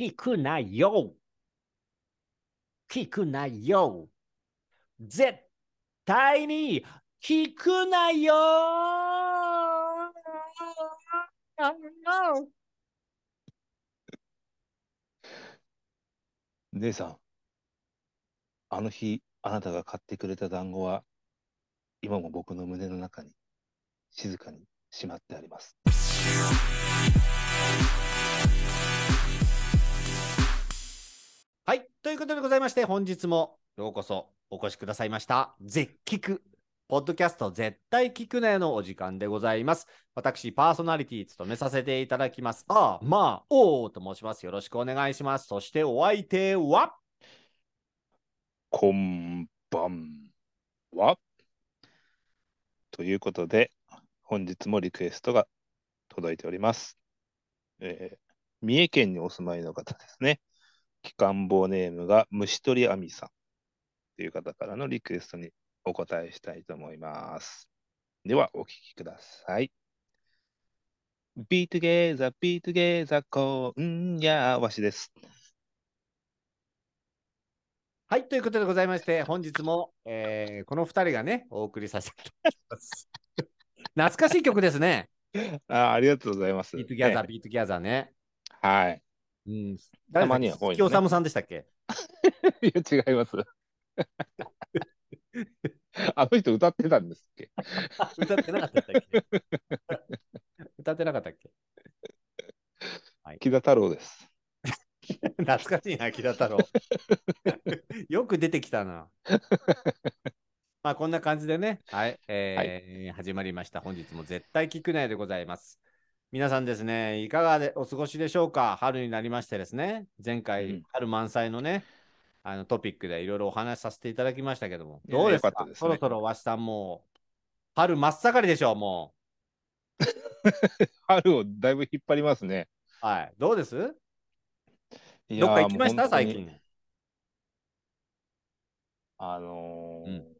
聞くなよ。聞くなよ。絶対に聞くなよ。姉さん、あの日、あなたが買ってくれた団子は、今も僕の胸の中に静かにしまってあります。はい。ということでございまして、本日もようこそお越しくださいました。絶聞。ポッドキャスト絶対聞くなよのお時間でございます。私、パーソナリティ務めさせていただきます。ああ、まあ、おーと申します。よろしくお願いします。そしてお相手は、こんばんは。ということで、本日もリクエストが届いております。えー三重県にお住まいの方ですね。機関棒ネームが虫取り網さんという方からのリクエストにお答えしたいと思います。では、お聞きください。Be together, be together, 今夜わしです。はい。ということでございまして、本日も、えーこの2人がね、お送りさせていただきます。懐かしい曲ですね。あありがとうございます。ビートギャザー、ねビートギャザーね。はい。うん。たまにはこういね鈴木おさむさんでしたっけ？いや、違います。あの人歌ってたんですっけ？あ歌ってなかったっけ？歌ってなかったっけ？キダ・タローです。懐かしいな、木田太郎。よく出てきたな。まあこんな感じでね、はい、えー始まりました。本日も絶対聞くないでございます。皆さんですね、いかがでお過ごしでしょうか？春になりましてですね、前う回ん、春満載のね、あのトピックでいろいろお話しさせていただきましたけども、どうですか？ね。そろそろわしさんもう、春真っ盛りでしょう、も 春をだいぶ引っ張りますね。う。はい。どうです？どっか行きました？最近。あのーうん。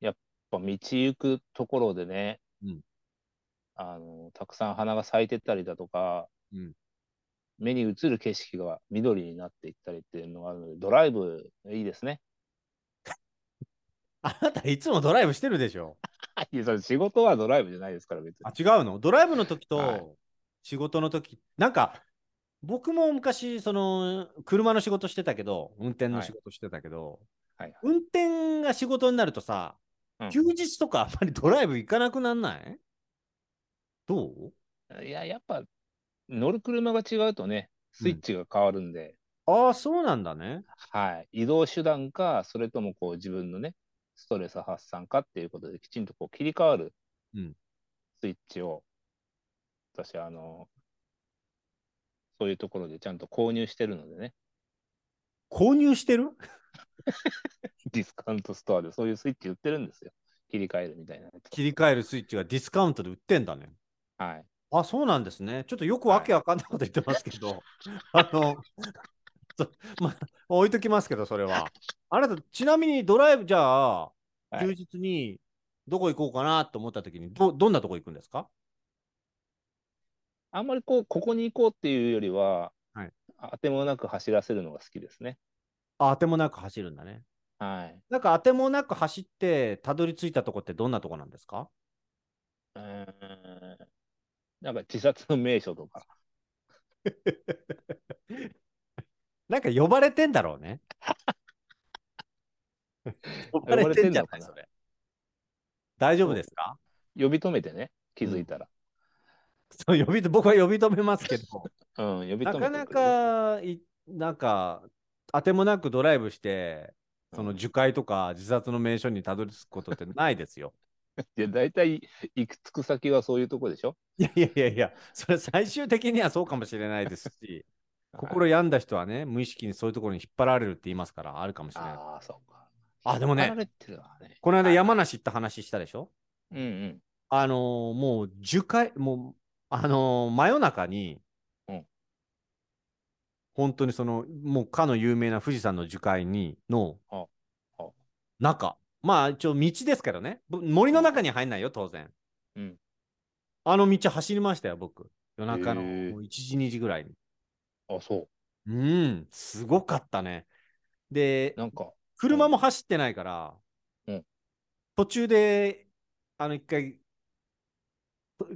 やっぱ道行くところでね、うんあのーたくさん花が咲いてったりだとか、うん。目に映る景色が緑になっていったりっていうのがあるので、ドライブいいですね。あなたいつもドライブしてるでしょ？いや、それ仕事はドライブじゃないですから、別に。あ、違うの。ドライブの時はい。と仕事の時、なんか、僕も昔、その、車の仕事してたけど、運転の仕事してたけど、はい。運転が仕事になるとさ、うん。休日とかあんまりドライブ行かなくなんない？どう？いや、やっぱ乗る車が違うとね、スイッチが変わるんで、ああ、そうなんだね。はい。移動手段か、それともこう自分のね、ストレス発散かっていうことできちんとこう切り替わるうんスイッチを、私、あの、そういうところでちゃんと購入してるのでね、購入してる？ディスカウントストアでそういうスイッチ売ってるんですよ。切り替えるみたいなやつ。切り替えるスイッチがディスカウントで売ってんだね。はい。あ、そうなんですね。ちょっとよくわけわかんないこと言ってますけど、あの、そまあ、置いときますけど、それは。あなた、ちなみにドライブ、じゃあ、はい休日にどこ行こうかなと思ったときにど、どんなとこ行くんですか？あんまりこう、ここに行こうっていうよりは、はい当てもなく走らせるのが好きですね。あ、当てもなく走るんだね。はい。なんか当てもなく走って、たどり着いたとこってどんなとこなんですか？うーんなんか自殺の名所とか。なんか呼ばれてんだろうね。呼ばれてんじゃないそれ。大丈夫ですか？呼び止めてね、気づいたら。そう呼び僕は呼び止めますけど。うん、呼び止めてなかなかい、なんか、当てもなくドライブして、そのうん樹海とか自殺の名所にたどり着くことってないですよ。いや、大体行くつく先はそういうとこでしょ？いやいやいやいや、それ最終的にはそうかもしれないですし、心病んだ人はね、無意識にそういうところに引っ張られるって言いますから、あるかもしれない。ああ、そうか。あでもねね。この間はい山梨行った話したでしょ？うんうん。あのーもう樹海、もう、あのー真夜中に、うん本当にその、もうかの有名な富士山の樹海に、の中、まあ一応道ですからね、ぶ森の中に入んないよ、当然。うんあの道走りましたよ、僕。夜中のへーもう1時、2時ぐらいに。あ、そうん、すごかったね。で、なんか、車も走ってないから、うん途中で、あの、一回、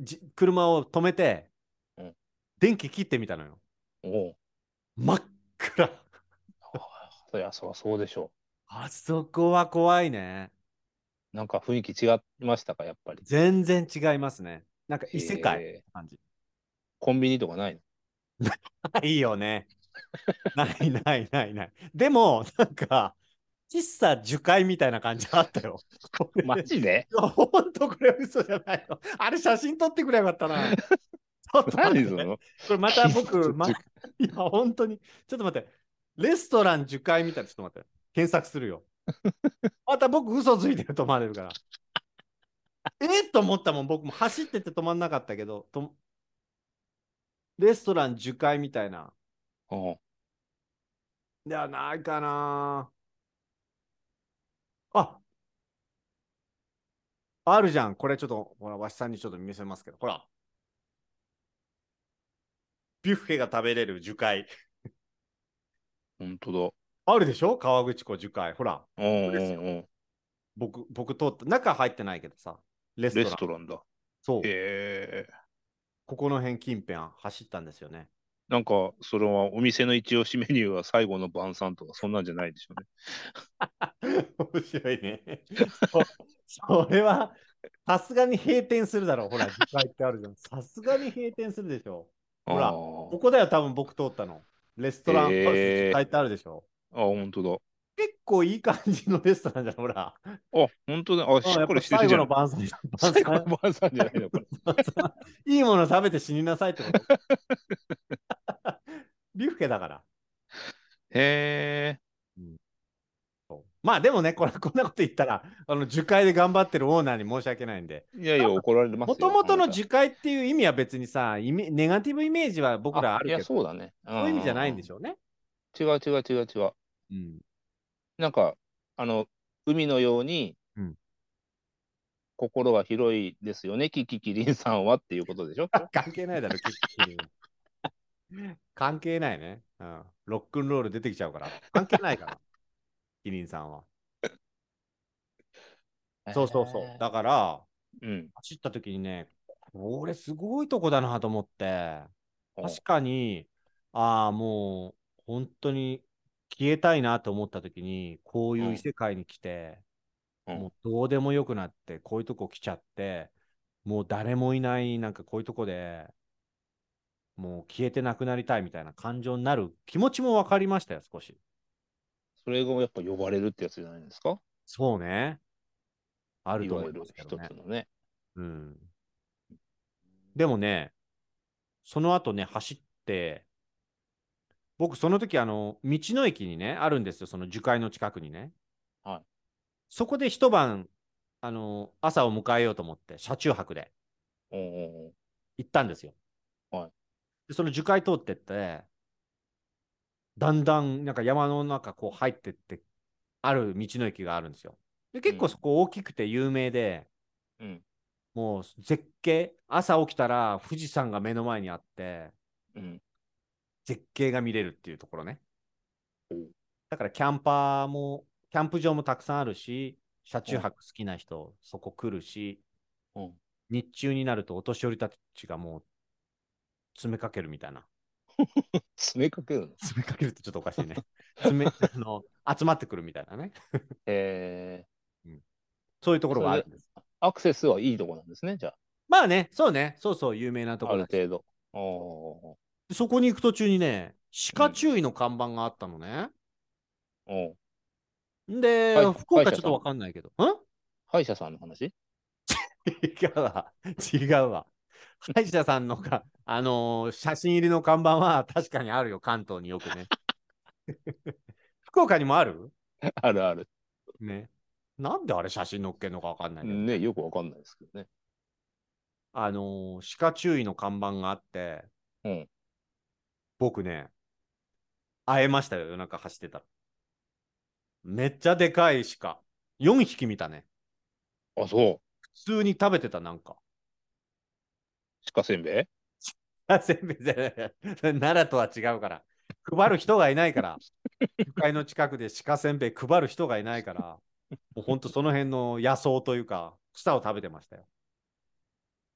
じ車を止めて、うん電気切ってみたのよ。おう真っ暗。そりゃそうそうでしょあそこは怖いね。う。なんか雰囲気違いましたか、やっぱり。全然違いますね。なんか異世界へって感じ。コンビニとかないの？いいよね。ないないないない。でも、なんか、喫茶樹海みたいな感じあったよ。マジで？いやほんとこれ嘘じゃないの。あれ写真撮ってくればよかったな。ちょっと待って何その？これまた僕、ま、いや、本当に。ちょっと待って。レストラン樹海みたいな、ちょっと待って。検索するよ。また僕、嘘ついてると思われるから。えっと思ったもん、僕も走ってて止まんなかったけど、とレストラン樹海みたいな。おういや、ないかな。ああるじゃん。これちょっと、ほら、わしさんにちょっと見せますけど、ほら。ビュッフェが食べれる樹海。本当あるでしょ？川口湖樹海。ほら、僕、僕通った。中入ってないけどさ。レストレラン。ストランだ。そう。へえ。ここの辺近辺走ったんですよね。なんか、それはお店の一押しメニューは最後の晩餐とか、そんなんじゃないでしょうね。面白いね。そそれは、さすがに閉店するだろう。ほら、樹海ってあるじゃん。さすがに閉店するでしょ。ほらあここだよ、多分僕通ったの。レストランハウスへー書いてあるでしょ。あ、本当だ。結構いい感じのレストランじゃん、ほら。あ、本当だ。あ、しっかりしてる最じゃん。後の晩餐。晩最後餐の晩餐じゃないの、これ。いいもの食べて死になさいってこと。ビュッフェだから。へえ。そうまあでもね、これこんなこと言ったら、あの樹海で頑張ってるオーナーに申し訳ないんで、いやいや、怒られますよ。もともとのあなた樹海っていう意味は別にさ、イメネガティブイメージは僕らあるいや、けど、そうだね。そういう意味じゃないんでしょ。ょうね。違う違う違う違う。うん、なんか、あの、海のように、うん心は広いですよね、キキキリンさんはっていうことでしょ？関係ないだろ、キキキリン 関係ないね、うん。ロックンロール出てきちゃうから。関係ないから、キリンさんは。そうそうそう。だから、うん。走った時にね、これすごいとこだなと思って、うん確かに、ああ、もう本当に消えたいなと思った時に、こういう異世界に来て、うんもうどうでもよくなって、こういうとこ来ちゃって、もう誰もいない、なんかこういうとこでもう消えてなくなりたいみたいな感情になる気持ちも分かりましたよ、少し。それがやっぱ呼ばれるってやつじゃないですか？そうね。あると思いますけどねつ。のね。うん。でもね、その後ね、走って、僕、その時、あの、道の駅にね、あるんですよ、その樹海の近くにね。はい。そこで一晩、あの、朝を迎えようと思って、車中泊でおうお行ったんですよ。はい。で、その樹海通ってって、だんだん、なんか山の中、こう入ってって、ある道の駅があるんですよ。で、結構そこ大きくて有名で、うん。もう絶景、朝起きたら富士山が目の前にあって、うん。絶景が見れるっていうところね。だからキャンパーも、キャンプ場もたくさんあるし、車中泊好きな人、そこ来るし、うん。日中になるとお年寄りたちがもう詰めかけるみたいな。詰めかけるの？詰めかけるってちょっとおかしいね。詰めあの集まってくるみたいなね。えそういうところがあるんです。ー、アクセスはいいとこなんですね、じゃまあね、そうね、そうそう、有名なとあ。ころある程度。そこに行く途中にね、鹿注意の看板があったのね。おうで、はい福岡ちょっとわかんないけど。ん歯医者さんの話？違うわ。違うわ。歯医者さんのか、あのー写真入りの看板は確かにあるよ、関東によくね。福岡にもある？あるある。ね。なんであれ写真載っけんのかわかんないけど。ね、よくわかんないですけどね。あのー鹿注意の看板があって、うん僕ね、会えましたよ、夜中走ってたら。めっちゃでかい鹿。4匹見たね。あ、そう。普通に食べてた、なんか。鹿せんべい？あ、せんべいじゃない奈良とは違うから。配る人がいないから。樹海の近くで鹿せんべい配る人がいないから、もうほんとその辺の野草というか、草を食べてましたよ。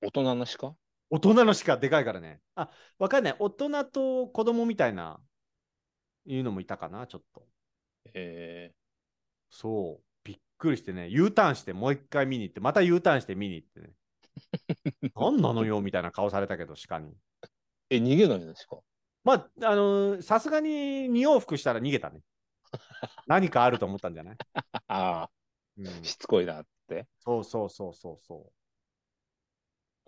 大人の鹿？大人の鹿でかいからね。あ、わかんない。大人と子供みたいな、いうのもいたかな、ちょっと。えそう。びっくりしてね、U ターンしてもう一回見に行って、また U ターンして見に行ってね。何なのよみたいな顔されたけど、鹿に。ー、え、逃げないの鹿？まあ、あのーさすがに2往復したら逃げたね。何かあると思ったんじゃない、ああ、うん、しつこいなって。そうそうそうそうそう。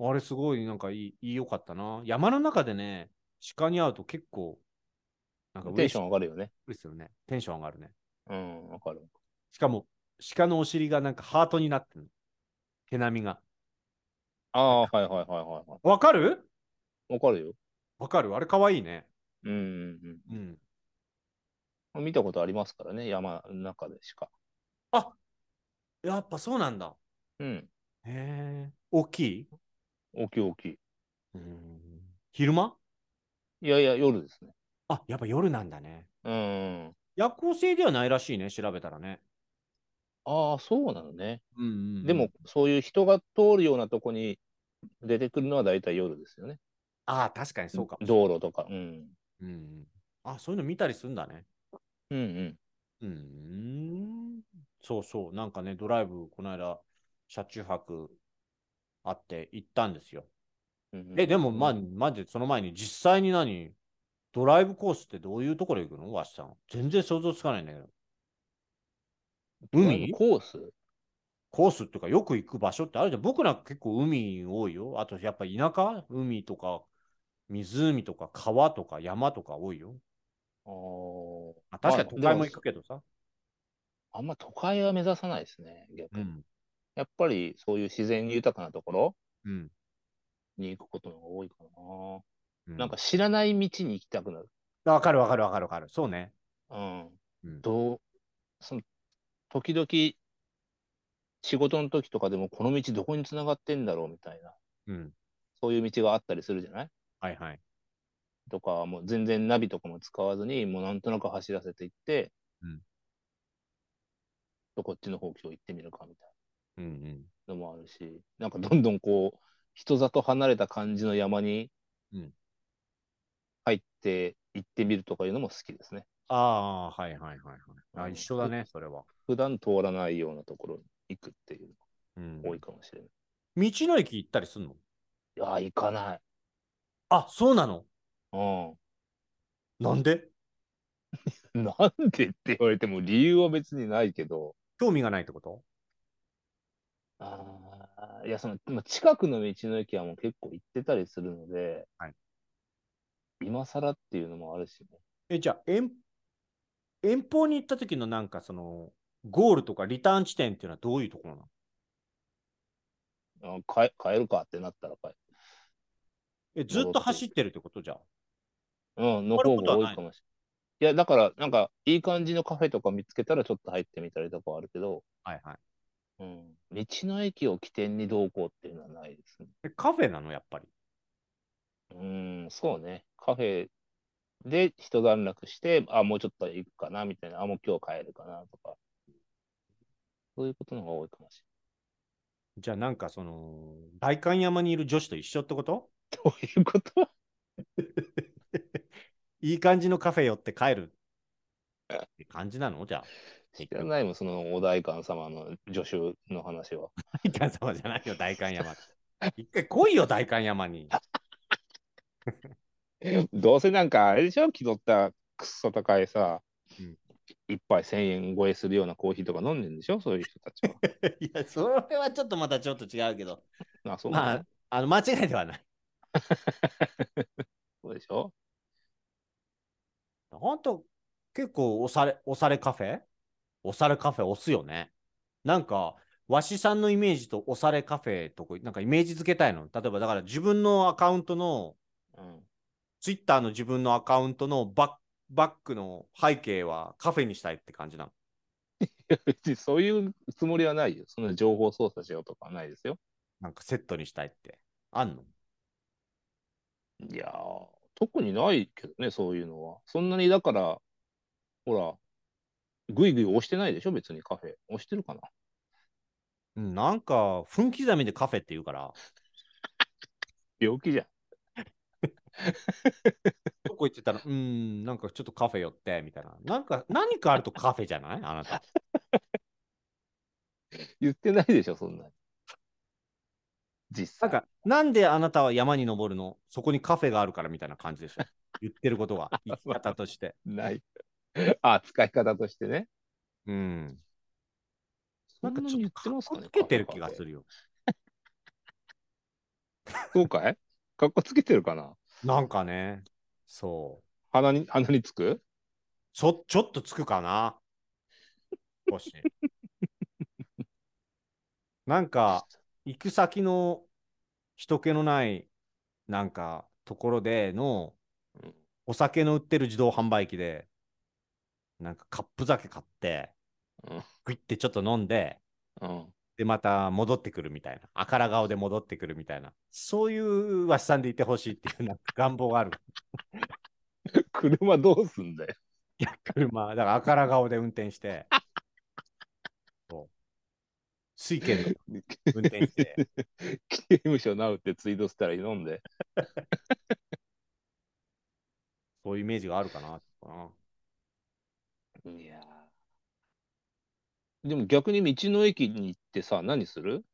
あれすごいなんかいい、いいよかったな。山の中でね、鹿に会うと結構、なんかテンションン上がるよね。ですよね。テンション上がるね。うん、わかる。しかも、鹿のお尻がなんかハートになってるの。毛並みが。ああ、はいはいはいはいはわかる？い。わかるよ。わかる？あれかわいいね。うんうんうん。うん。見たことありますからね、山の中でしか。あやっぱそうなんだ。うん。へえ。大きい？大きい大きい。うん。昼間？いやいや、夜ですね。あ、やっぱ夜なんだね。うん。夜行性ではないらしいね、調べたらね。ああ、そうなのね。うんうんうんでも、そういう人が通るようなとこに出てくるのは大体夜ですよね。ああ、確かにそうかも。道路とか。うん。うんうん。あ、そういうの見たりするんだね。うんうん。うーん。そうそう。なんかね、ドライブ、この間、車中泊あって行ったんですよ。え、でも、まあ、マジでその前に実際に何ドライブコースってどういうところ行くの？わしさん。全然想像つかないんだけど。海？コース？コースっていうか、よく行く場所ってあるじゃん。僕なんか結構海多いよ。あと、やっぱ田舎？海とか、湖とか、川とか、山とか多いよ。あ確かに都会も行でくけどさ。あんま都会は目指さないですね、逆に。うん。やっぱりそういう自然豊かなところうん。に行くことの方が多いかな。うなんか、知らない道に行きたくなる。あわかるわかるわかるわかる。そうね。うん。うん。どう、その、時々、仕事の時とかでもこの道どこに繋がってんだろうみたいな、うん。そういう道があったりするじゃない？はいはい。とか、もう全然ナビとかも使わずに、もうなんとなく走らせていって、うんとこっちの方今日行ってみるかみたい。なのもあるし、なんかどんどんこう、人里離れた感じの山にうん入って行ってみるとかいうのも好きですね。ああー、はいはいはいはい。あ、うん一緒だね、それは。普段通らないようなところに行くっていううんのが多いかもしれない。道の駅行ったりすんの？いやー、行かない。あ、そうなの？うん。なんで？なんでって言われても理由は別にないけど、興味がないってこと？あーいや、その、まあ近くの道の駅はもう結構行ってたりするので、はい今更っていうのもあるしね。え、じゃあ、遠遠方に行った時のなんかその、ゴールとかリターン地点っていうのはどういうところなの？あ帰帰るかってなったら帰る。え、ずっと走ってるってこと？じゃあ。うん、の方が多いかもしれない。いや、だから、なんか、いい感じのカフェとか見つけたらちょっと入ってみたりとかはあるけど、はいはい。うん、道の駅を起点にどうこうっていうのはないですね。え、カフェなのやっぱり？うん、そうね。カフェで一段落して、あ、もうちょっと行くかな、みたいな、あ、もう今日帰るかな、とか。そういうことの方が多いかもしじゃあなんかその、代官山にいる女子と一緒ってこと？れない。どういうこと？いい感じのカフェ寄って帰るって感じなの？じゃあ。知らないもん、そのお代官様の助手の話は。代官様じゃないよ、代官山。一回来いよ、代官山に。どうせなんか、あれでしょ気取ったくっそ高いさ、うん一杯1000円超えするようなコーヒーとか飲んでんでしょそういう人たちは。いや、それはちょっとまたちょっと違うけど。あ、そうまあ、あの間違いではない。そうでしょ本当結構押され、押されカフェ？押されカフェ押すよね。なんか、わしさんのイメージと押されカフェとこ、なんかイメージ付けたいの。例えば、だから自分のアカウントの、うん。ツイッターの自分のアカウントのバッバックの背景はカフェにしたいって感じなの。いや別にそういうつもりはないよ。その情報操作しようとかはないですよ。なんかセットにしたいって。あんの？いやー、特にないけどね、そういうのは。そんなにだから、ほら、ぐいぐい押してないでしょ、別にカフェ。押してるかな？うんなんか、分刻みでカフェって言うから、病気じゃん。どこ行ってたら、うーん、なんかちょっとカフェ寄って、みたいな。なんか、何かあるとカフェじゃない？あなた。言ってないでしょ、そんなに。実際。なんか、なんであなたは山に登るの？そこにカフェがあるからみたいな感じでしょ。言ってることは、生き方として。ない。あ、使い方としてね。うん。そんなんかちょっとかね。つけてる気がする。るよ。そうかい？かっこつけてるかな？なんかね、そう。鼻に、鼻につく？ちょ、ちょっとつくかな？少し。なんか、行く先の人気のない、なんか、ところでのうん、お酒の売ってる自動販売機で、なんかカップ酒買って、うん。グイってちょっと飲んで、うん。で、また戻ってくるみたいな。あから顔で戻ってくるみたいな。そういうわしさんでいてほしいっていうなんか願望がある。車どうすんだよ。いや、車。だからあから顔で運転して。そう。水拳で運転して。刑務所なうってツイートしたら飲んで。そういうイメージがあるかな。いやーでも逆に道の駅に行ってさ、何する？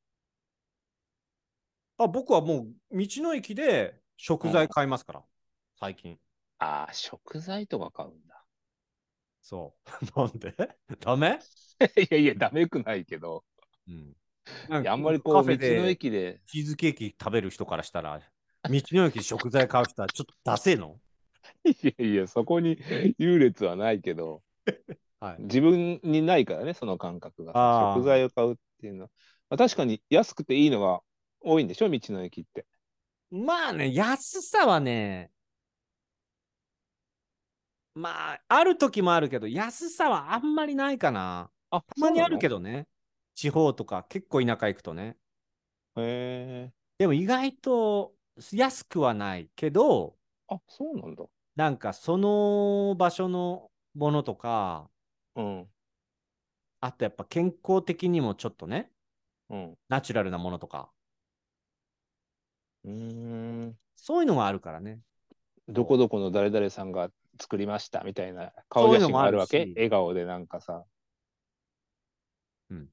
あ、僕はもう道の駅で食材買いますから。最近。ああ、食材とか買うんだ。そう。なんで？ダメ？いやいや、ダメくないけど。うん。ないやあんまりこう、道のカフェで駅で、チーズケーキ食べる人からしたら、道の駅で食材買う人はちょっとダセえの？いやいや、そこに優劣はないけど、はい。自分にないからね、その感覚が。食材を買うっていうのは。まあ、確かに安くていいのが多いんでしょ、道の駅って。まあね、安さはね、まあ、ある時もあるけど、安さはあんまりないかな。あ、たまにあるけど。どね。地方とか、結構田舎行くとね。へえ。でも意外と安くはないけど、あ、そうなんだ。なんかその場所のものとか、うん。あとやっぱ健康的にもちょっとね、うん。ナチュラルなものとか、うーん。そういうのがあるからね。どこどこの誰々さんが作りましたみたいな顔写真があるわけ？し笑顔でなんかさ。うん。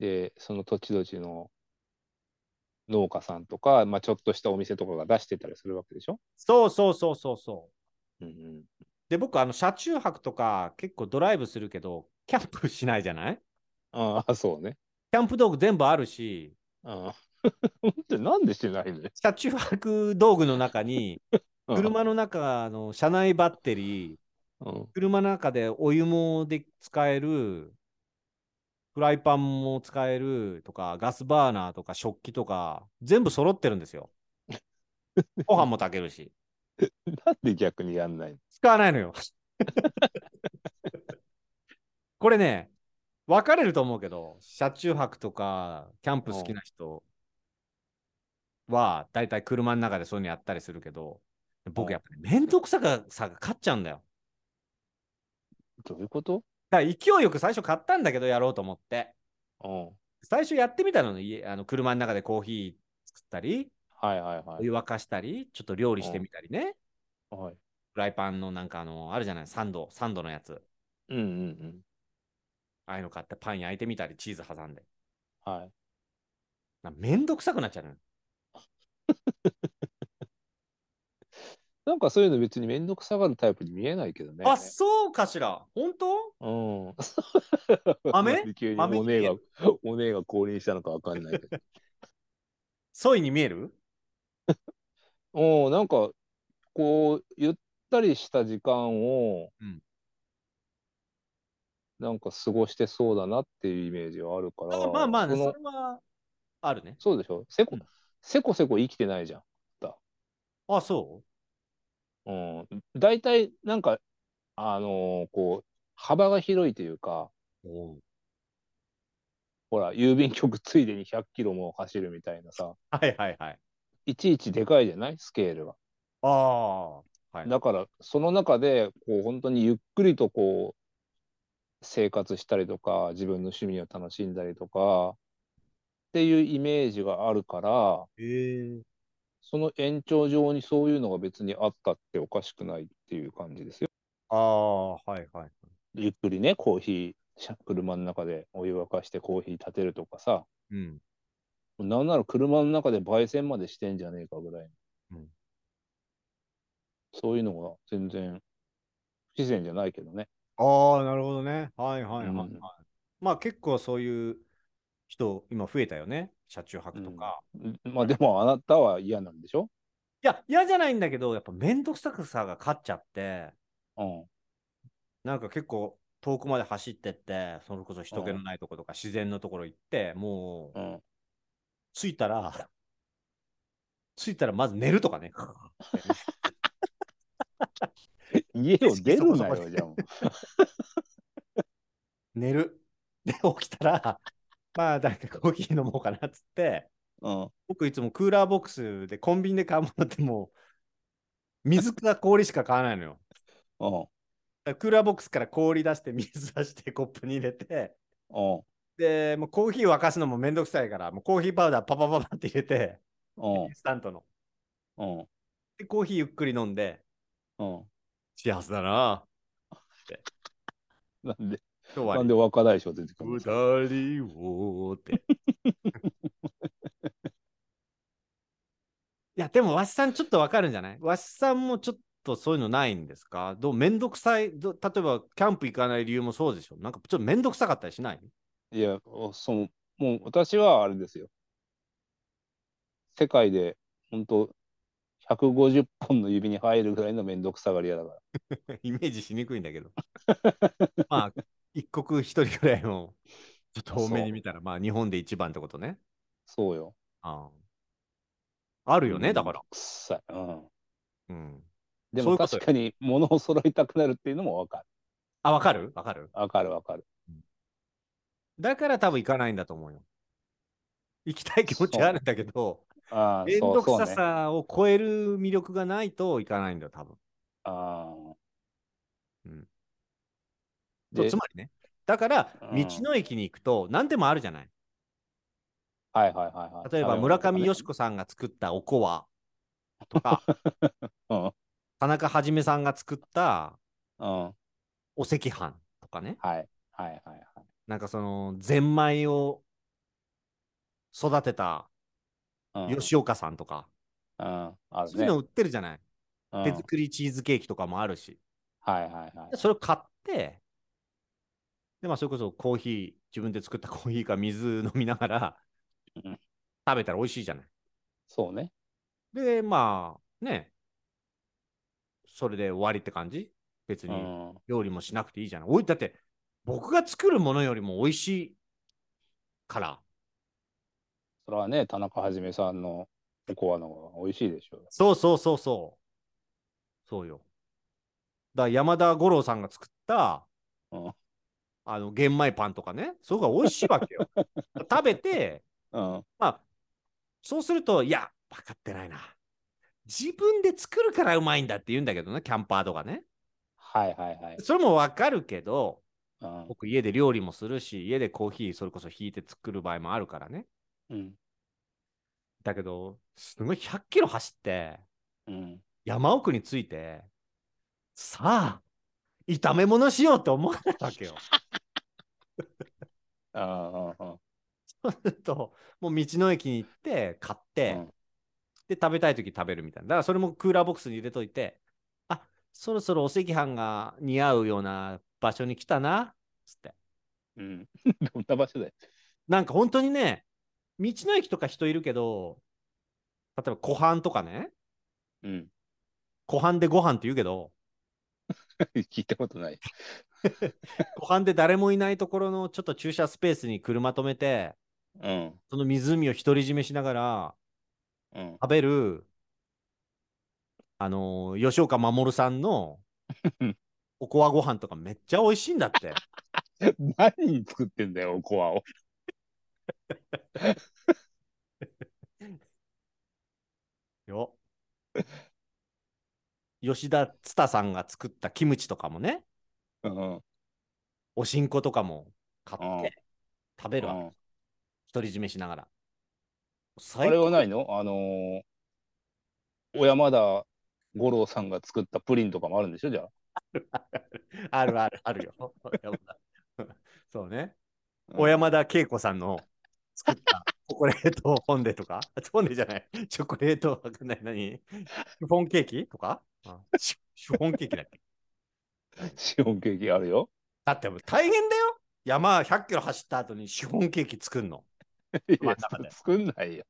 で、その土地土地の農家さんとか、まあ、ちょっとしたお店とかが出してたりするわけでしょ？そうそうそうそうそう。うんうん。で、僕、あの、車中泊とか結構ドライブするけど、キャンプしないじゃない？ああ、そうね。キャンプ道具全部あるし、ああ。でなんでしてないの？ね。車中泊道具の中に、うん車の中の車内バッテリー、うん。車の中でお湯もで使える、フライパンも使えるとか、ガスバーナーとか食器とか、全部揃ってるんですよ。ご飯も炊けるし。なんで逆にやんないの？使わないのよ。これね、分かれると思うけど、車中泊とか、キャンプ好きな人は、だいたい車の中でそういうのやったりするけど、僕やっぱり面倒くさがさが勝っちゃうんだよ。どういうこと？だから勢いよく最初買ったんだけど、やろうと思って。うん。最初やってみたの家あの車の中でコーヒー作ったり、はいはいはい。お湯沸かしたり、ちょっと料理してみたりね。はい。フライパンのなんかあの、あるじゃない、サンド、サンドのやつ。うんうんうん。ああいうの買ってパン焼いてみたり、チーズ挟んで。はい。なめんどくさくなっちゃうのよ。なんかそういうの別にめんどくさがるタイプに見えないけどね。あ、そうかしら。本当？うん。豆なんで急に豆お姉が、お姉が降臨したのかわかんないけど。ソイに見える？うん、なんか、こう、ゆったりした時間を、うんなんか過ごしてそうだなっていうイメージはあるから、あまあまあね、そのそれはあるね。そうでしょ？せこ、うんせこせこ生きてないじゃん。あ、そう？ん。大体、なんか、あのーこう、幅が広いというか、うおほら、郵便局ついでに100キロも走るみたいなさ、はいはいはい。いちいちでかいじゃない？スケールが。ああ、はい。だから、その中で、こう、本当にゆっくりとこう、生活したりとか、自分の趣味を楽しんだりとか、っていうイメージがあるから、ええその延長上にそういうのが別にあったっておかしくないっていう感じですよ。ああ、はいはい。ゆっくりね、コーヒー、車の中でお湯沸かしてコーヒー立てるとかさ、うん。なんなら車の中で焙煎までしてんじゃねえかぐらいの。うんそういうのが全然不自然じゃないけどね。ああ、なるほどね。はいはいはい、はいうんまあ結構そういう人、今増えたよね。車中泊とか。うんまあでもあなたは嫌なんでしょ？いや、嫌じゃないんだけど、やっぱめんどくさくさが勝っちゃって、うん。なんか結構遠くまで走ってって、それこそ人気のないところとか自然のところ行って、もううん。着いたら、着いたらまず寝るとかね。家を出るなよ、じゃ 寝る。で、起きたら、まあ誰かコーヒー飲もうかなっつって、う。うん。僕いつもクーラーボックスでコンビニで買うものってもう、水か氷しか買わないのよ。うん。クーラーボックスから氷出して、水出して、コップに入れて、うん。で、もうコーヒー沸かすのもめんどくさいから、もうコーヒーパウダーパパパパって入れて、うんイン。スタントの。うん。で、コーヒーゆっくり飲んで、うん。幸せだな。なんで、終わりなんで若大将出てくるの二人をって。いや、でも、わしさんちょっとわかるんじゃない？わしさんもちょっとそういうのないんですか？どうめんどくさい？ど、例えば、キャンプ行かない理由もそうでしょ？なんかちょっとめんどくさかったりしない？いや、その、もう私はあれですよ。世界で、本当150本の指に入るぐらいのめんどくさがり屋だから。イメージしにくいんだけど。まあ、一国一人ぐらいの、ちょっと多めに見たら、まあ、日本で一番ってことね。そうよ。あああるよね、だから。くさい。うん。うん。でも確かに物を揃いたくなるっていうのもわかる。あ、わかる？わかる？わかるわかる。だから多分行かないんだと思うよ。行きたい気持ちはあるんだけど、ああ、めんどくさ。さを超える魅力がないと行かないんだよ、多分。あそうでつまりね。だから、うん道の駅に行くと何でもあるじゃない。あ。はいはいはいはい。例えば、村上よし子さんが作ったおこわとか、うん。田中はじめさんが作ったお赤飯とかね。はいはいはい。なんかその、ゼンマイを育てたうん、吉岡さんとか、うん。あるねそういうの売ってるじゃない？うん手作りチーズケーキとかもあるし。はいはいはいで。それを買って、で、まあ、それこそコーヒー、自分で作ったコーヒーか水飲みながらうん食べたら美味しいじゃない？そうね。で、まあ、ね、それで終わりって感じ？別にうん。料理もしなくていいじゃない？おい、だって、僕が作るものよりも美味しいから。それはね、田中はじめさんのおこわの方が美味しいでしょう。そうそうそうそう。そうよ。だから山田五郎さんが作った、うんあの玄米パンとかね、それが美味しいわけよ。食べて、うん。まあ、そうすると、いや、分かってないな。自分で作るからうまいんだって言うんだけどね、キャンパーとかね。はいはいはい。それも分かるけど、うん。僕家で料理もするし、家でコーヒーそれこそ引いて作る場合もあるからね。うん。だけど、すごい100キロ走って、うん。山奥に着いて、さあ、炒め物しようって思わないわけよ。ああ、あそうすると、もう道の駅に行って、買って、うんで、食べたいとき食べるみたいな。だからそれもクーラーボックスに入れといて、あそろそろお赤飯が似合うような場所に来たな、つって。うん。どんな場所だよ。なんか本当にね、道の駅とか人いるけど、例えば湖畔とかね、うん。湖畔でご飯って言うけど、聞いたことない。湖畔で誰もいないところのちょっと駐車スペースに車止めて、うん。その湖を独り占めしながらうん。食べる、あのー吉岡守さんのおこわご飯とかめっちゃ美味しいんだって。何に作ってんだよ、おこわを。よ。吉田蔦さんが作ったキムチとかもね、うん。おしんことかも買うんって食べるわけ。うん独り占めしながら。あれはないの？あのー、小山田五郎さんが作ったプリンとかもあるんでしょ？じゃあ。ある あるあるよ。そうね。うん小山田恵子さんの作ったチョコレートフォンデとか、フォンデじゃない、チョコレート、わかんない、何？シフォンケーキ？とか？あシシフォンケーキだっけ？シフォンケーキあるよ。だって大変だよ。山100キロ走った後にシフォンケーキ作んの。いや作んないよ。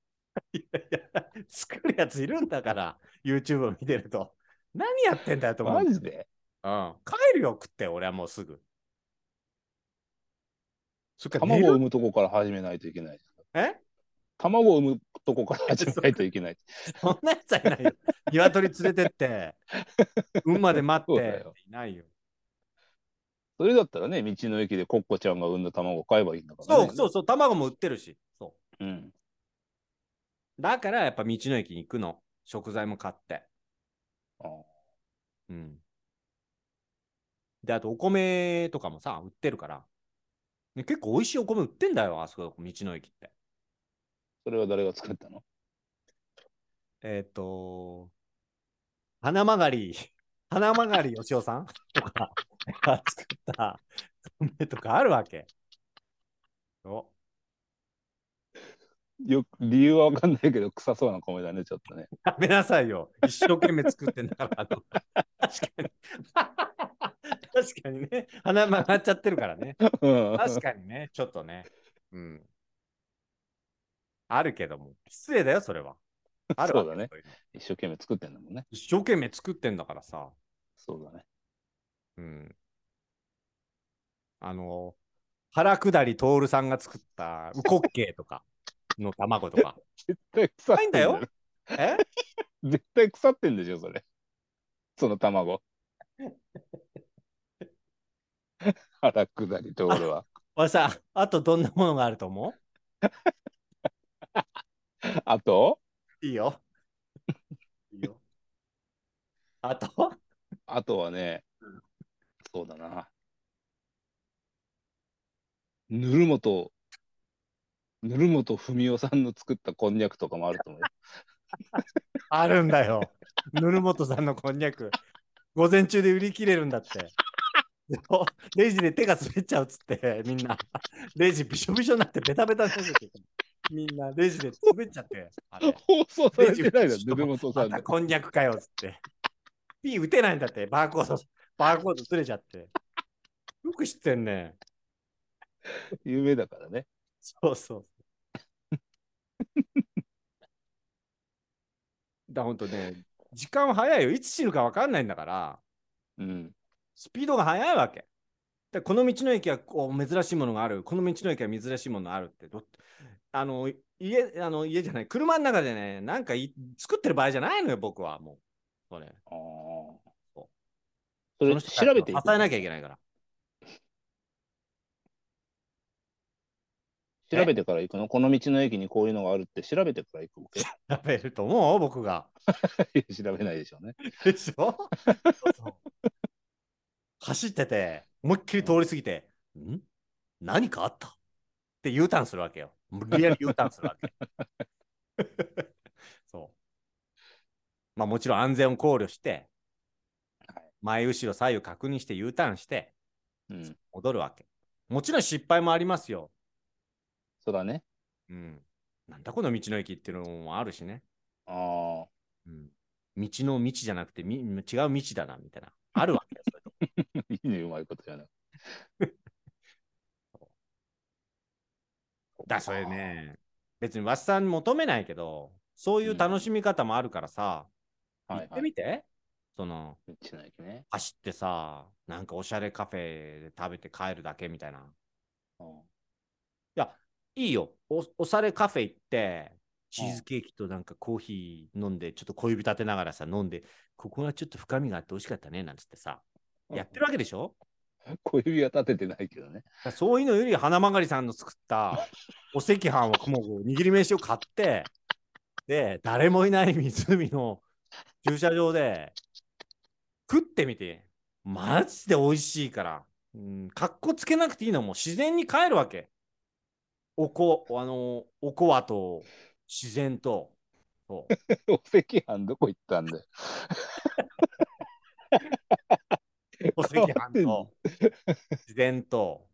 いやいや、作るやついるんだから、YouTube を見てると。何やってんだよと思う。マジで？うん、帰るよ、食って、俺はもうすぐ。そっか、卵を産むとこから始めないといけない。え？卵を産むとこから始めないといけない。そんなやつはいないよ。鶏連れてって、運まで待ってそうだよ、いないよ。それだったらね、道の駅でコッコちゃんが産んだ卵を買えばいいんだから、ね。そうそうそう、卵も売ってるし。そう。うん。だからやっぱ道の駅に行くの。食材も買って。あうん。で、あとお米とかもさ、売ってるから。ね結構美味しいお米売ってんだよ、あそこ、道の駅って。それは誰が作ったの？えっ、と、花曲がり、花曲がりよしおさんとかが作った米とかあるわけ。お よく理由はわかんないけど、臭そうな米だね、ちょっとね。やめなさいよ。一生懸命作ってんだから。確かに。確かにね。鼻曲がっちゃってるからね。確かにね。ちょっとね。うん。あるけども。失礼だよ、それは。あるそうだね。一生懸命作ってんだもんね。一生懸命作ってんだからさ。そうだね。うん。あの、腹下り徹さんが作ったウコッケイとか の卵とか。絶対腐ってんだよ。え？絶対腐ってんでしょ、それ。その卵。腹下り通るわ。おいさ、あとどんなものがあると思 あと、ういいよ。いいよ。あと？あとはねうん、そうだな。ぬるもと、ぬるもとふみおさんの作ったこんにゃくとかもあると思うよ。あるんだよ。ぬるもとさんのこんにゃく。午前中で売り切れるんだって。レジで手が滑っちゃうっつって、みんな。レジびしょびしょになってベタベタになっててみんなレジで滑っちゃって。放送されてないだレジぬるもとさんの。またこんにゃくかよっつって。P 打てないんだって、バーコード、バーコードずれちゃって。よく知ってんね。有名だからね。そうそう。だ、ほんとね、時間は早いよ。いつ死ぬか分かんないんだから、うん。スピードが速いわけ。でこの道の駅はこう珍しいものがある。この道の駅は珍しいものがあるってど。あの、家、あの家じゃない、車の中でね、なんかい作ってる場合じゃないのよ、僕はもう。それ。ああ。そそれ調べていく支えなきゃいけないから。調べてから行くの？この道の駅にこういうのがあるって調べてから行くわけ？調べると思う？僕が。調べないでしょうね。でしょ？そ う走ってて、思いっきり通り過ぎて、ん？何かあった？って U ターンするわけよ。無理やり U ターンするわけ。そう。まあもちろん安全を考慮して、はい前後ろ左右確認して U ターンしてうん。戻るわけ。もちろん失敗もありますよ。そうだね。うん。なんだこの道の駅っていうのもあるしね。ああ。うん。道の道じゃなくてみ違う道だなみたいな。あるわけよ。いいいね、うまいことじゃない。だそれね、別にわっさんに求めないけど、そういう楽しみ方もあるからさ、行ってはいはい。みて、その、ね。走ってさ、なんかおしゃれカフェで食べて帰るだけみたいな。いうんや、いいよ。おおしゃれカフェ行って、チーズケーキとなんかコーヒー飲んで、ちょっと小指立てながらさ、飲んで、ここがちょっと深みがあって美味しかったね、なんつってさ、やってるわけでしょ？小指は立ててないけどね。そういうのより花曲さんの作った お赤飯をもう握り飯を買ってで誰もいない湖の駐車場で食ってみて。マジで美味しいから。うん、かっこつけなくていいのもう自然に帰るわけ。おこ、あの、おこわと自然と。お赤飯どこ行ったんだよ。お赤飯と 自然と。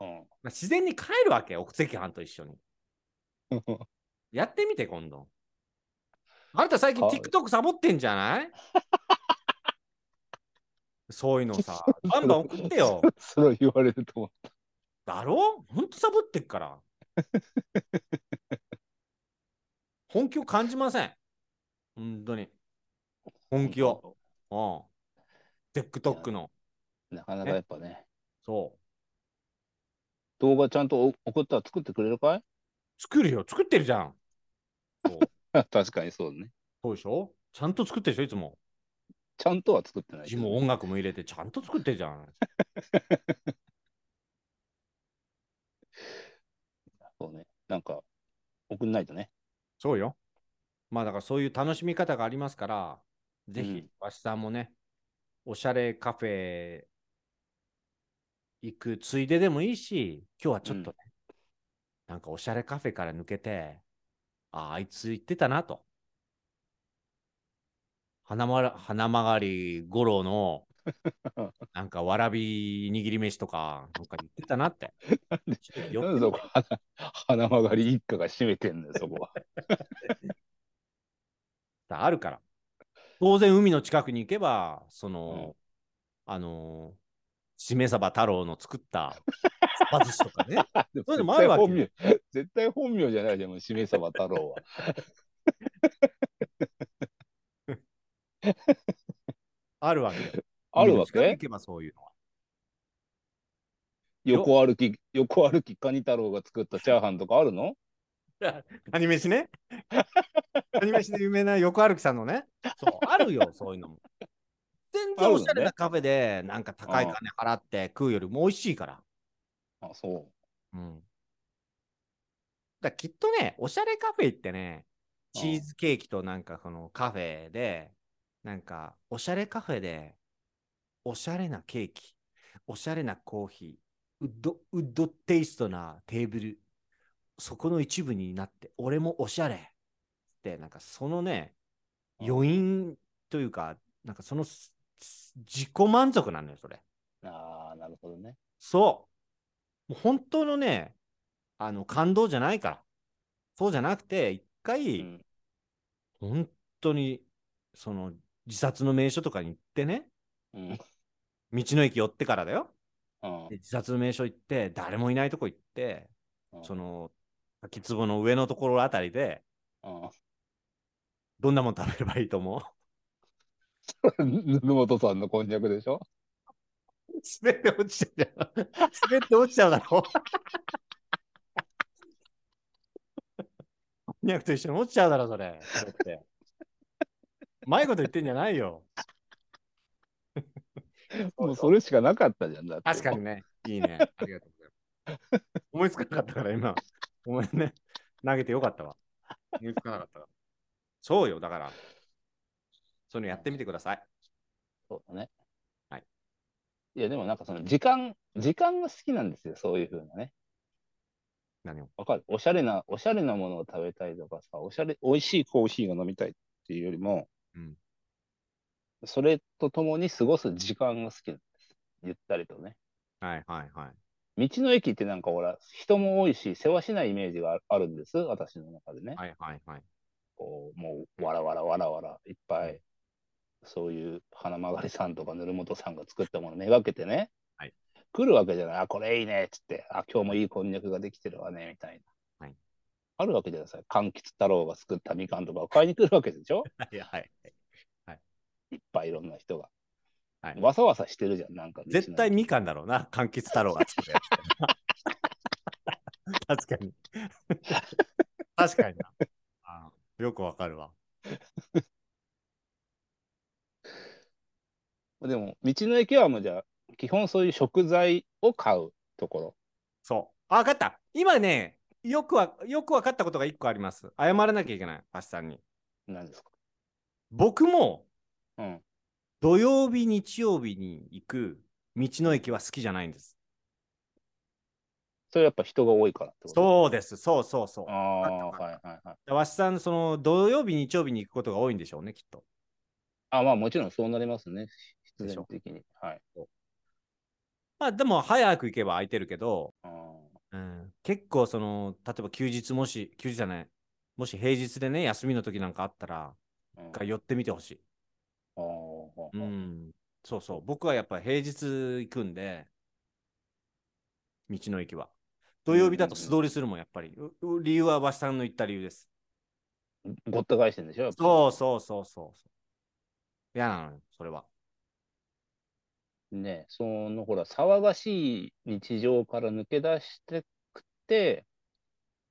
うんまあ自然に帰るわけ、お赤飯と一緒に。やってみて、今度。あなた最近はい TikTok サボってんじゃない？そういうのさ、バンバン送ってよ。それを言われると思う。だろ？ほんとサボってっから。本気を感じません。本当に。本気を。うん。TikTok の。なかなかやっぱね、そう。動画ちゃんと送ったら作ってくれるかい？作るよ。作ってるじゃん。そう 確かにそうね。そうでしょ？ちゃんと作ってるでしょいつも。ちゃんとは作ってないけど。字も音楽も入れてちゃんと作ってるじゃん。そうね。なんか、送んないとね。そうよ。まあだからそういう楽しみ方がありますから、ぜひうん、わしさんもね、おしゃれカフェ行くついででもいいし、今日はちょっとね、なんかおしゃれカフェから抜けて、ああいつ行ってたなと。花ま曲がり五郎の、なんかわらび握り飯とか、なんか言ってたなって。よなんでそこ、花花曲がり一家が占めてんだよ、そこは。あるから。当然海の近くに行けば、その、あのーしめ鯖太郎の作った スパ寿司とかね。そういうのもあるわけ絶対本名絶対本名じゃないじゃん、しめさば太郎は。あるわけ。あるわけ？行けばそういうのは。横歩き、横歩きカニ太郎が作ったチャーハンとかあるの？カニ飯ね。カニ飯で有名な横歩きさんのね。そう、あるよ、そういうのも。全然おしゃれなカフェで、なんか高い金払って食うよりも美味しいから。あ、そうん。だきっとね、おしゃれカフェ行ってね、チーズケーキとなんかこのカフェで、なんかおしゃれカフェで、おしゃれなケーキ、おしゃれなコーヒー、ウッドウッドテイストなテーブル、そこの一部になって、俺もおしゃれって、なんかそのね、うん余韻というか、なんかそのす自己満足なのよ、それ。う。ああ、なるほどね。そう。もう本当のね、あの感動じゃないから。そうじゃなくて、一う回、ん。本当に、その自殺の名所とかに行ってね、うん。道の駅寄ってからだよ。うんで自殺の名所行って、誰もいないとこ行って、うんその、滝壺の上のところあたりで、うんどんなもん食べればいいと思う？布本さんのこんにゃくでしょ滑って落ちちゃう。滑って落ちちゃうだろ。こんにゃくと一緒に落ちちゃうだろ、それ。それって。うまいこと言ってんじゃないよ。もうそれしかなかったじゃん。確かにね。いいね。ありがとうございます。思いつかなかったから、今。ごめんね。投げてよかったわ。思いつかなかったから。そうよ、だから。そういうのやってみてください。そうだね。はい。いや、でもなんかその時間、時間が好きなんですよ、そういうふうなね。何を？わかる？おしゃれな、おしゃれなものを食べたいとかさ、おしゃれ、美味しいコーヒーが飲みたいっていうよりも、うんそれとともに過ごす時間が好きなんです。ゆったりとね。はいはいはい。道の駅ってなんかほら、人も多いし、世話しないイメージがああるんです、私の中でね。はいはいはい。こう、もう、わらわらわらわら、いっぱい、そういう花曲がりさんとかぬるもとさんが作ったものめがけてね、はい来るわけじゃない。あ、これいいねっつって、あ、今日もいいこんにゃくができてるわね、みたいな。はいあるわけじゃないですか。柑橘太郎が作ったみかんとかを買いに来るわけでしょ はいはい。いっぱいいろんな人が。はいわさわさしてるじゃん、なんか。絶対みかんだろうな、柑橘太郎が作るやつ。確かに。確かにな。あよくわかるわ。でも、道の駅はもうじゃあ、基本そういう食材を買うところ。そう。あ、わかった。今ね、よくわ、よくわかったことが一個あります。謝らなきゃいけない、パシさんに。なんですか？僕も、うん。土曜日、日曜日に行く道の駅は好きじゃないんです。それやっぱ人が多いからってこと？そうです、そうそうそう。ああ、はいはいはい。わしさん、その土曜日、日曜日に行くことが多いんでしょうね、きっと。あまあもちろんそうなりますね。必然的に。はい。まあでも早く行けば空いてるけど、あうん、結構その、例えば休日もし、休日じゃない、もし平日でね、休みの時なんかあったら、ーうん寄ってみてほしい。あーうん、そうそう。僕はやっぱり平日行くんで、道の駅は。土曜日だと素通りするもん、やっぱり。理由はわしさんの言った理由です。ごった返してんでしょそうそうそうそうそう。嫌なのよ、それは。ね、そのほら、騒がしい日常から抜け出してくって、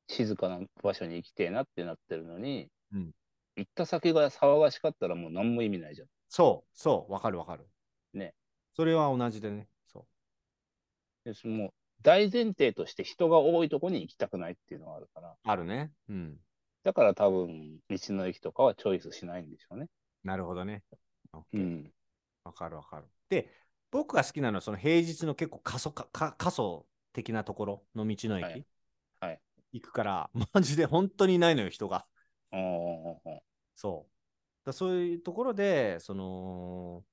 静かな場所に行きてえなってなってるのに、うん行った先が騒がしかったらもう何も意味ないじゃん。そう、そう、わかるわかる。ね。それは同じでね。そでその大前提として人が多いとこに行きたくないっていうのがあるから、う。あるね。うん。だから多分、道の駅とかはチョイスしないんでしょうね。なるほどね。うん。わかるわかる。で、僕が好きなのは、その平日の結構過疎かか過疎的なところの道の駅、はいはい行くから、マジで本当にいないのよ、人が。そう。だそういうところで、その、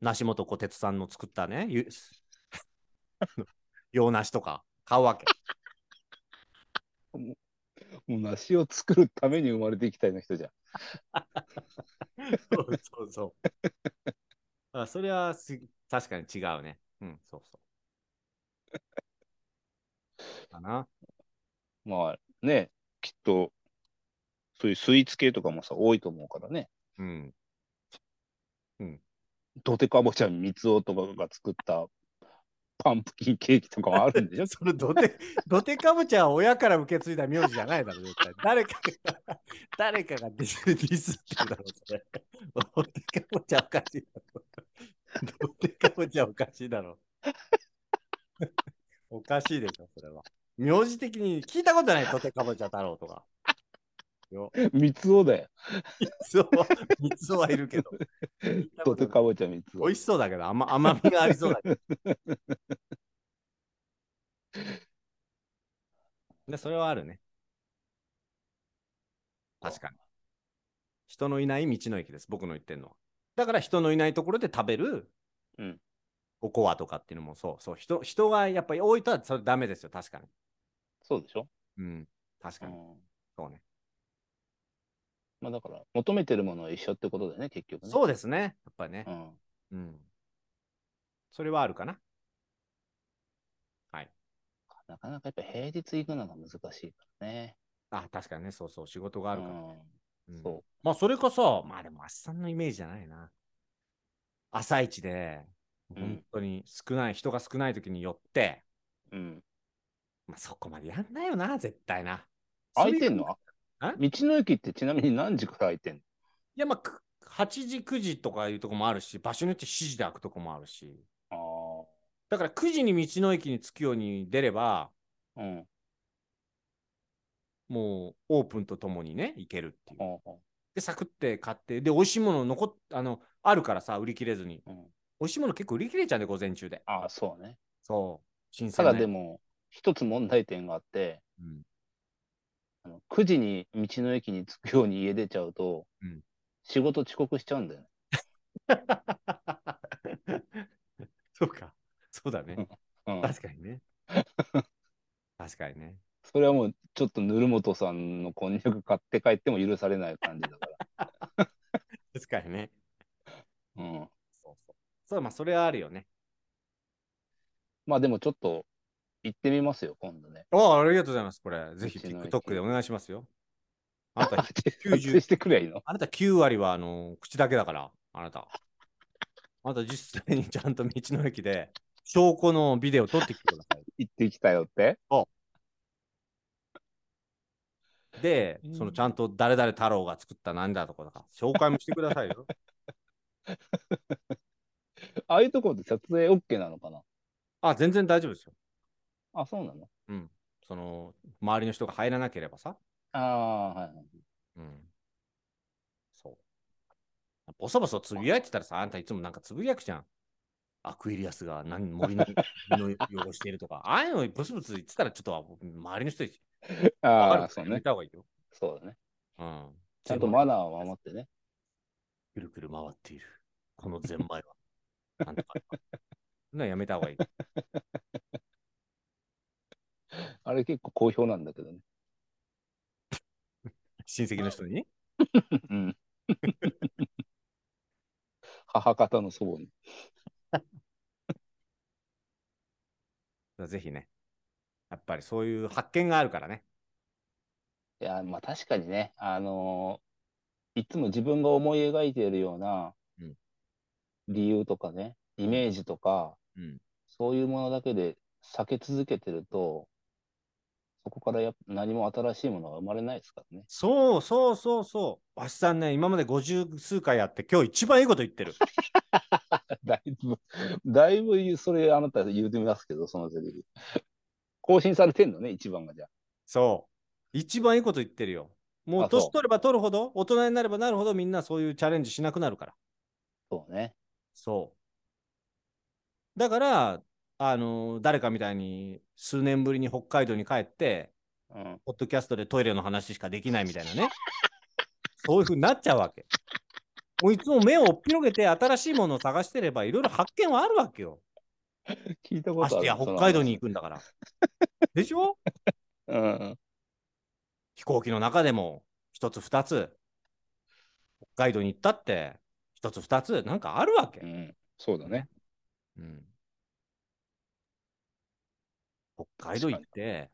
梨本小鉄さんの作ったね、ゆ 洋梨とか買うわけ。もう梨を作るために生まれてきたような人じゃん。そうそうそう。あそれはす確かに違うね。うん、そうそう。かな。まあね、きっと、そういうスイーツ系とかもさ、多いと思うからね。うん。ドテカボちゃん三つおとかが作ったパンプキンケーキとかもあるんでしょ？それドテ、ドテカブチは親から受け継いだ名字じゃないだろ、絶対。誰かが、誰かがディスディスってるだろ、それ。ドテカブチはおかしいだろ。ドテカブチはおかしいだろ。おかしいでしょ、それは。名字的に聞いたことない、ドテカブチャ太郎とか。よ。三つおだよ。三つおは、三つおはいるけど。ドテカボちゃん三つお美。味しそうだけど、甘甘みがありそうだけど。で、それはあるね。確かに。人のいない道の駅です、僕の言ってるのは。だから人のいないところで食べる、うんおこわとかっていうのもそう、そう、人人がやっぱり多いとはそれダメですよ、確かに。そうでしょ、うん、確かに。うん、そうね。まあだから、求めてるものは一緒ってことだよね、結局ね。そうですね、やっぱりねう。ん。うん。それはあるかな？はい。なかなかやっぱ平日行くのが難しいからね。あ、確かにね、そうそう、仕事があるから。うんうんそまあ、それこそ、まあでも、あっさんのイメージじゃないな。朝一で、うん本当に少ない、人が少ない時に寄って、う。うん。まあ、そこまでやんないよな、絶対な。空いてんの？あ道の駅ってちなみに何時から空いてんの？いや、まあ、く8時、9時とかいうとこもあるし、場所によって7時で開くとこもあるし。あだから9時に道の駅に着くように出れば、あ。うん。もうオープンとともにね、行けるっていう。で、サクって買って、で、美味しいもの残っあの、あるからさ、売り切れずに。ううん、美味しいもの結構売り切れちゃうんで、午前中で。ああ、そうね。そう。新た鮮なだでも、一つ問題点があって、うんあの9時に道の駅に着くように家出ちゃうと、うん仕事遅刻しちゃうんだよね。そうか。そうだね。うん、確かにね。確かにね。それはもうちょっとぬるもとさんのこんにゃく買って帰っても許されない感じだか 確かにね。ら。うん、そうそう。そう、まあ、それはあるよね。まあでもちょっと行ってみますよ、今度ね。ああ、ありがとうございます。これ、ぜひ TikTok でお願いしますよ。あなた、撮90影してくればいいの？あなた9割はあの口だけだから、あなた。あなた実際にちゃんと道の駅で証拠のビデオ撮ってきてください。行ってきたよって？でう、んそのちゃんと誰々太郎が作ったなんだとかだから、紹介もしてくださいよ。ああいうところで撮影 OK なのかな？あ、全然大丈夫ですよ。あ、そうなの？うん。その、周りの人が入らなければさ。ああ、はいはい。うん。そう。ボソボソつぶやいてたらさ、あんたいつもなんかつぶやくじゃん。アクエリアスが何森の森の汚しているとか、ああいうのブツブツ言ってたらちょっと周りの人にああ、分かるそうね。やめた方がいいよ。そうだね。うん。ちゃんとマナーを守ってね。くるくる回っている。このゼンマイは。なんとか。なのやめた方がいい。あれ結構好評なんだけどね。親戚の人に？うん。母方の祖母に。ぜひね。やっぱりそういう発見があるからね。いや、まあ確かにね、あのーいつも自分が思い描いているようなうん理由とかね、イメージとか、うん。そういうものだけで避け続けてると、そこからや何も新しいものが生まれないですからね。そうそうそうそう。わしさんね、今まで50数回やって、今日一番いいこと言ってる。だいぶ、だいぶそれあなた言うてみますけど、そのセリフ。更新されてんのね、一番がじゃあ。そう。一番いいこと言ってるよ。もう年取れば取るほど、大人になればなるほど、みんなそういうチャレンジしなくなるから。そうね。そう。だから、あの誰かみたいに数年ぶりに北海道に帰って、うん。ポッドキャストでトイレの話しかできないみたいなね。そういうふうになっちゃうわけ。もういつも目をおっぴろげて新しいものを探してればいろいろ発見はあるわけよ。聞いたこまとあ北海道に行くんだから。でしょ？うん。飛行機の中でも一つ二つ北海道に行ったって一つ二つなんかあるわけ。うん。そうだね。うん北海道行って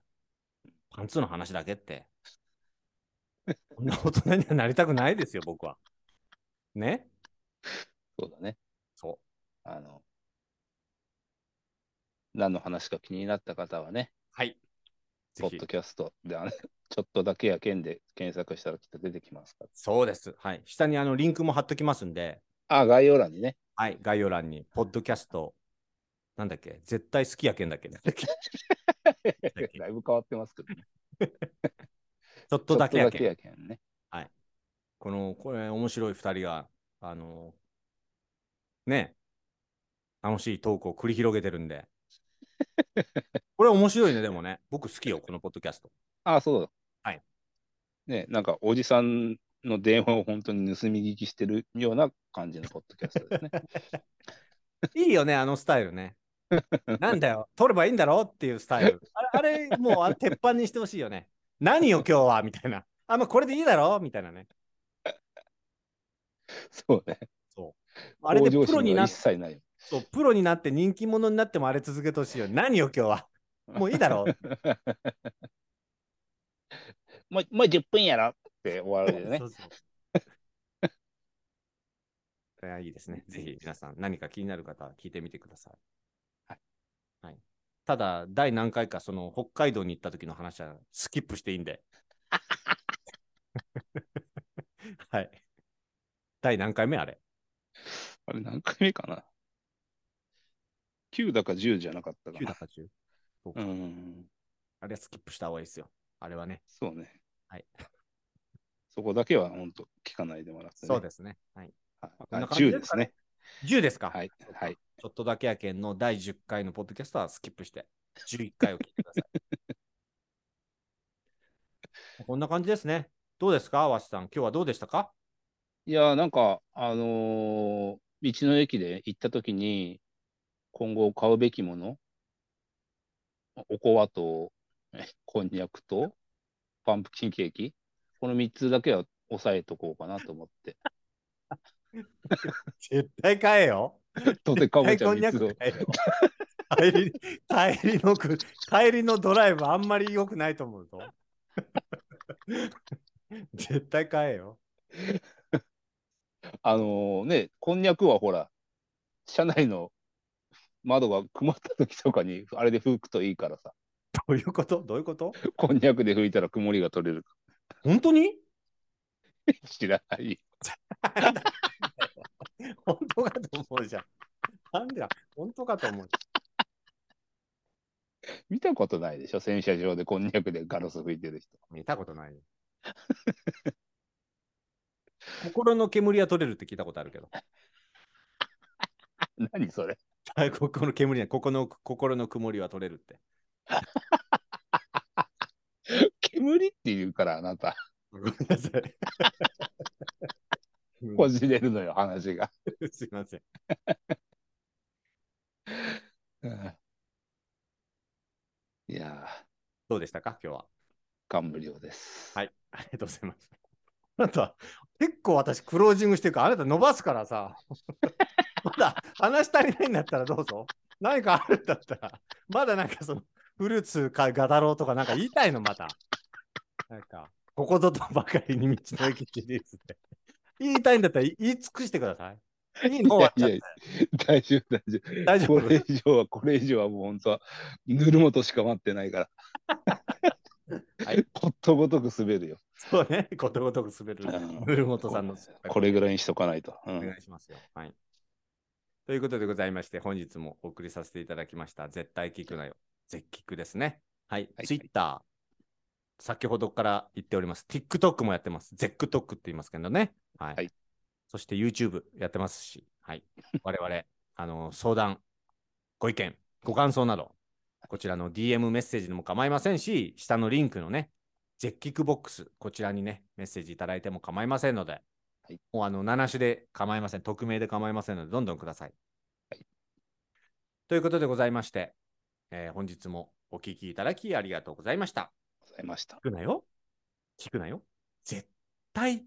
パンツの話だけってこんな大人にはなりたくないですよ 僕は。ね？そうだね。そあの、何の話か気になった方はね、う。はい。ポッド。キャストで、あ のちょっとだけやけんで検索したらきっと出てきますから。そうです。はい。下にあのリンクも貼っときますんで、あ、概要欄にね。はい。概要欄に、ポッドキャスト、なんだっけ？絶対好きやけんだっけ だいぶ変わってますけどね。ちょっとだけやけんけんね。この、これ、面白い2人が、あの、ね、楽しいトークを繰り広げてるんで。これ面白いね、でもね。僕好きよ、このポッドキャスト。あ、そうだ。はい。ね、なんかおじさんの電話を本当に盗み聞きしてるような感じのポッドキャストですね。いいよね、あのスタイルね。なんだよ、撮ればいいんだろっていうスタイル。あれ、あれもうあれ鉄板にしてほしいよね。何よ、今日はみたいな。あ、まあ、これでいいだろみたいなね。そうね。あれでプロになっ一切ない。そうプロになって人気者になってもあれ続けてほしいよ。何よ、今日は。もういいだろ もうもう10分やろって終わるよねそ。うそうこれはいいですね。ぜひ皆さん何か気になる方は聞いてみてください。ただ、第何回かその北海道に行った時の話はスキップしていいんで。はい。第何回目あれ？あれ何回目かな ?9 だか10じゃなかったか ?9 だな。か10。そううかん。あれはスキップした方がいいですよ。あれはね。そうね。はい。そこだけは本当聞かないでもらって、ね。そうですね。はい。はいこんなあ10感じですね。10ですかはい。はい。ちょっとだけやけんの第10回のポッドキャストはスキップして、11回を聞いてください。こんな感じですね。どうですか、わしさん。今日はどうでしたか？いやー、なんか、あのー道の駅で行ったときに、今後買うべきもの、おこわと、えこんにゃくと、パンプキンケーキ、この3つだけは押さえとこうかなと思って。絶対買えよ。とてかぼちゃ3絶対こんにゃつを。帰り帰りのく帰りのドライブあんまり良くないと思うぞ。絶対買えよ。あのーね、こんにゃくはほら、車内の窓が曇った時とかに、あれで拭くといいからさ、どういうこと？どういうこと？こんにゃくで拭いたら曇りが取れる。本当に？知らない。本当かと思うじゃん。なんでだ？本当かと思う。見たことないでしょ？洗車場でこんにゃくでガラス拭いてる人。見たことないよ。心の煙は取れるって聞いたことあるけど。何それ？はいここの煙ね、ここの心の曇りは取れるって。煙って言うから、あなた。ごめんなさい。うんこじれるのよ、話が。すいません。うんいやー、どうでしたか、今日は？感無量です。はい、ありがとうございます。あなた、結構私、クロージングしてるから、あなた伸ばすからさ、まだ話し足りないんだったらどうぞ。何かあるんだったら、まだなんかその、フルーツかガダロウとかなんか言いたいの、また。なんか、ここぞとばかりに道の駅シリーズで。言いたいんだったら言い尽くしてください。いいのいやてい。大丈夫、大丈夫。大丈夫これ以上は、これ以上はもう本当は、ぬるもとしか待ってないから。はいことごとく滑るよ。そうね、ことごとく滑る。うん古本さんの。これぐらいにしとかないと。うおん願いしますよ。はい。ということでございまして、本日もお送りさせていただきました、絶対聞くなよ。絶聞くですね。はい。はい Twitter、先ほどから言っております。TikTok もやってます。ゼックトックって言いますけどね。はい。はいそして YouTube やってますし、はい。我々、あの、相談、ご意見、ご感想など、こちらの DM メッセージでも構いませんし、下のリンクのね、ジェッキックボックス、こちらにね、メッセージいただいても構いませんので、はいもうあの、7種で構いません。匿名で構いませんので、どんどんください。はいということでございまして、えー本日もお聞きいただきありがとうございました。いました聞。くなよ。聞くなよ。絶対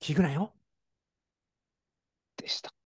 聞くなよ。でした。